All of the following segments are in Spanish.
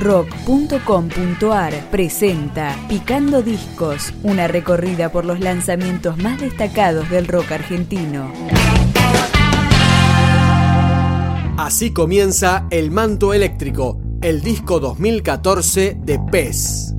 rock.com.ar presenta Picando Discos, una recorrida por los lanzamientos más destacados del rock argentino. Así comienza El Manto Eléctrico, el disco 2014 de PES.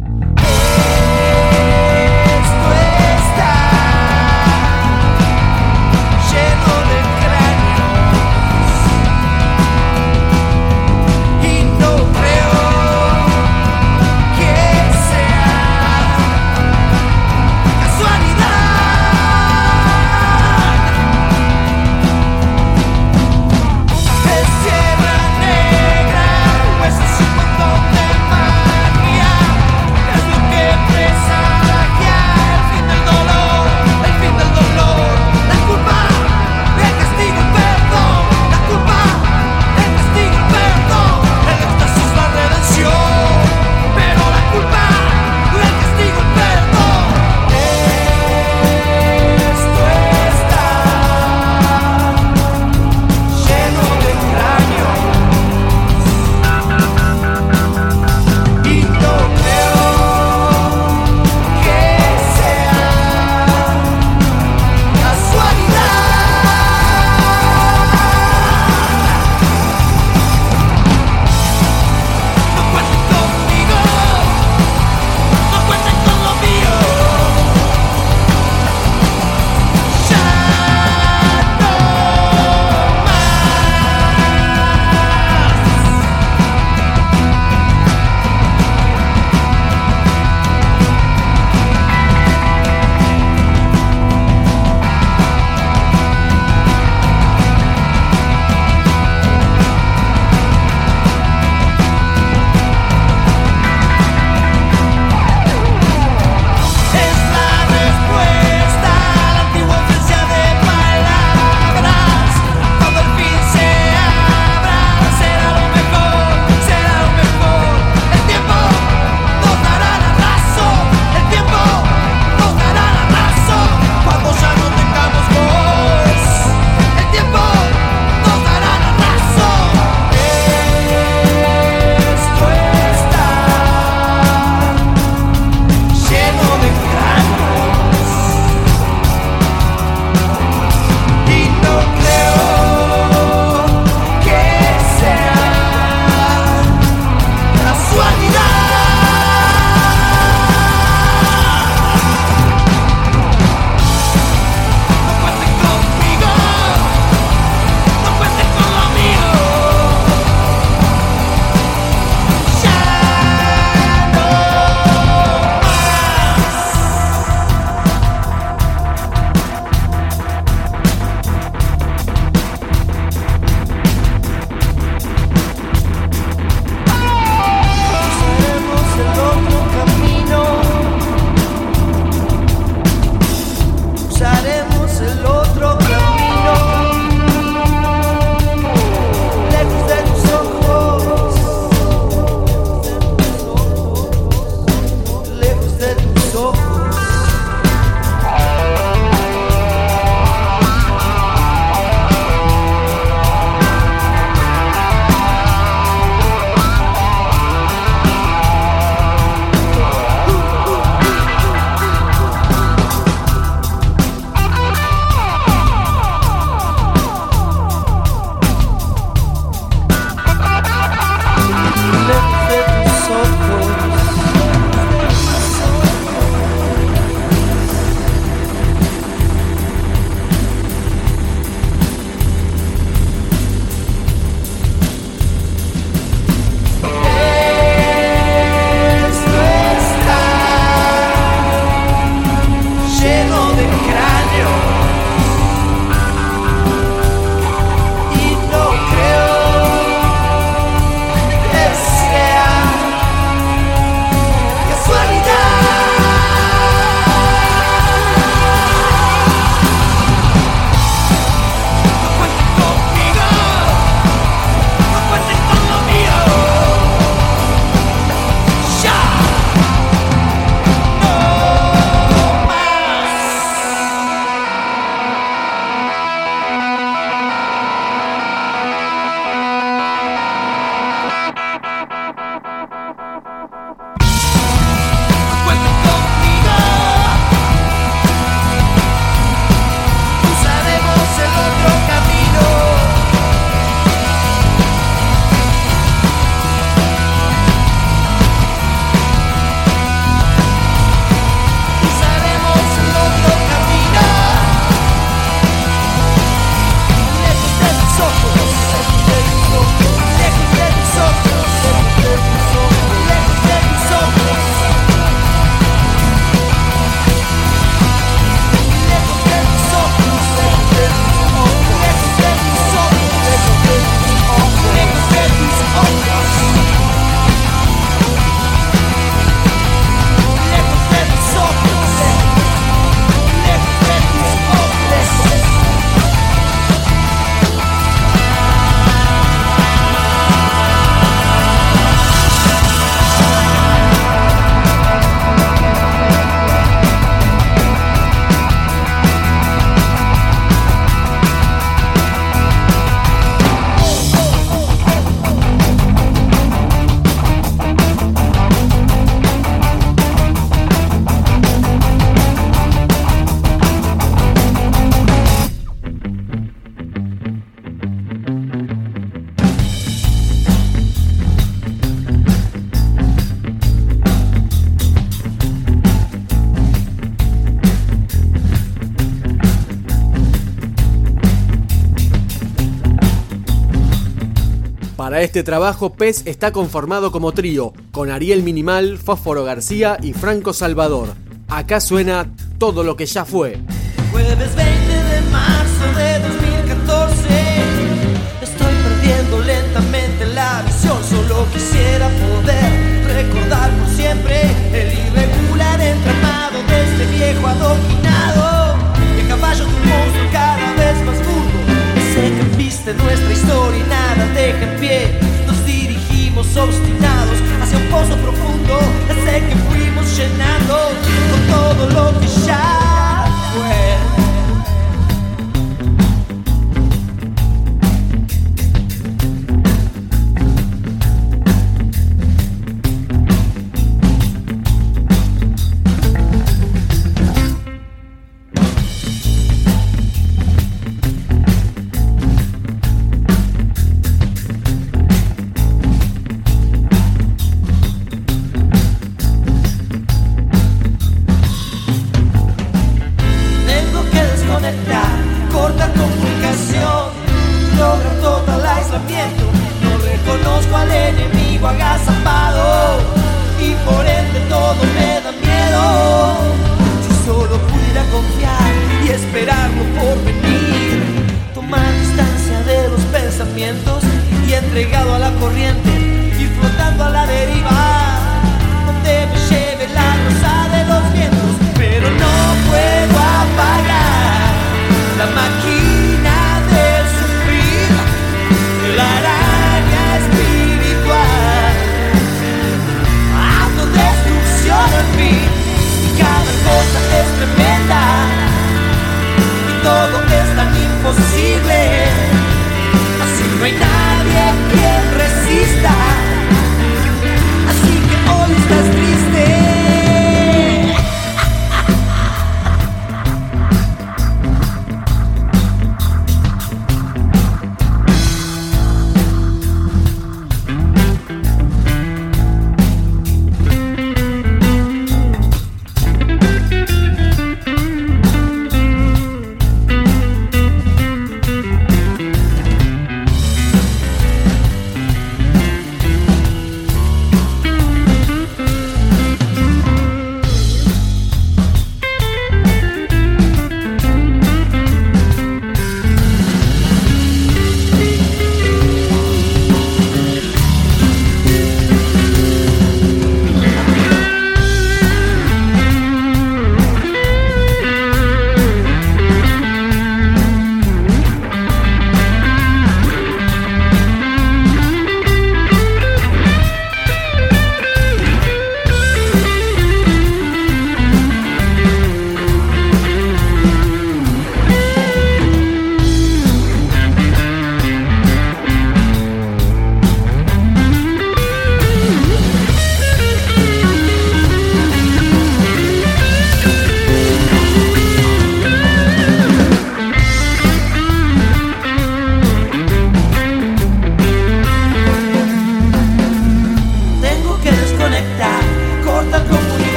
este trabajo, Pez está conformado como trío, con Ariel Minimal, Fósforo García y Franco Salvador. Acá suena todo lo que ya fue. Jueves 20 de marzo de 2014, estoy perdiendo lentamente la visión, solo quisiera poder recordar por siempre el irregular entramado de este viejo adoquinado, el caballo de triste nuestra historia y nada deja en pie. Nos dirigimos obstinados hacia un pozo profundo, ese que fuimos llenando con todo lo que ya.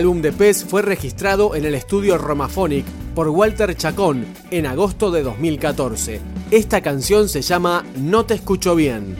El álbum de Pez fue registrado en el estudio Romaphonic por Walter Chacón en agosto de 2014. Esta canción se llama No te escucho bien.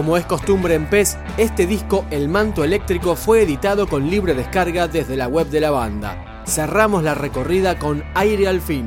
Como es costumbre en PES, este disco El Manto Eléctrico fue editado con libre descarga desde la web de la banda. Cerramos la recorrida con Aire al Fin.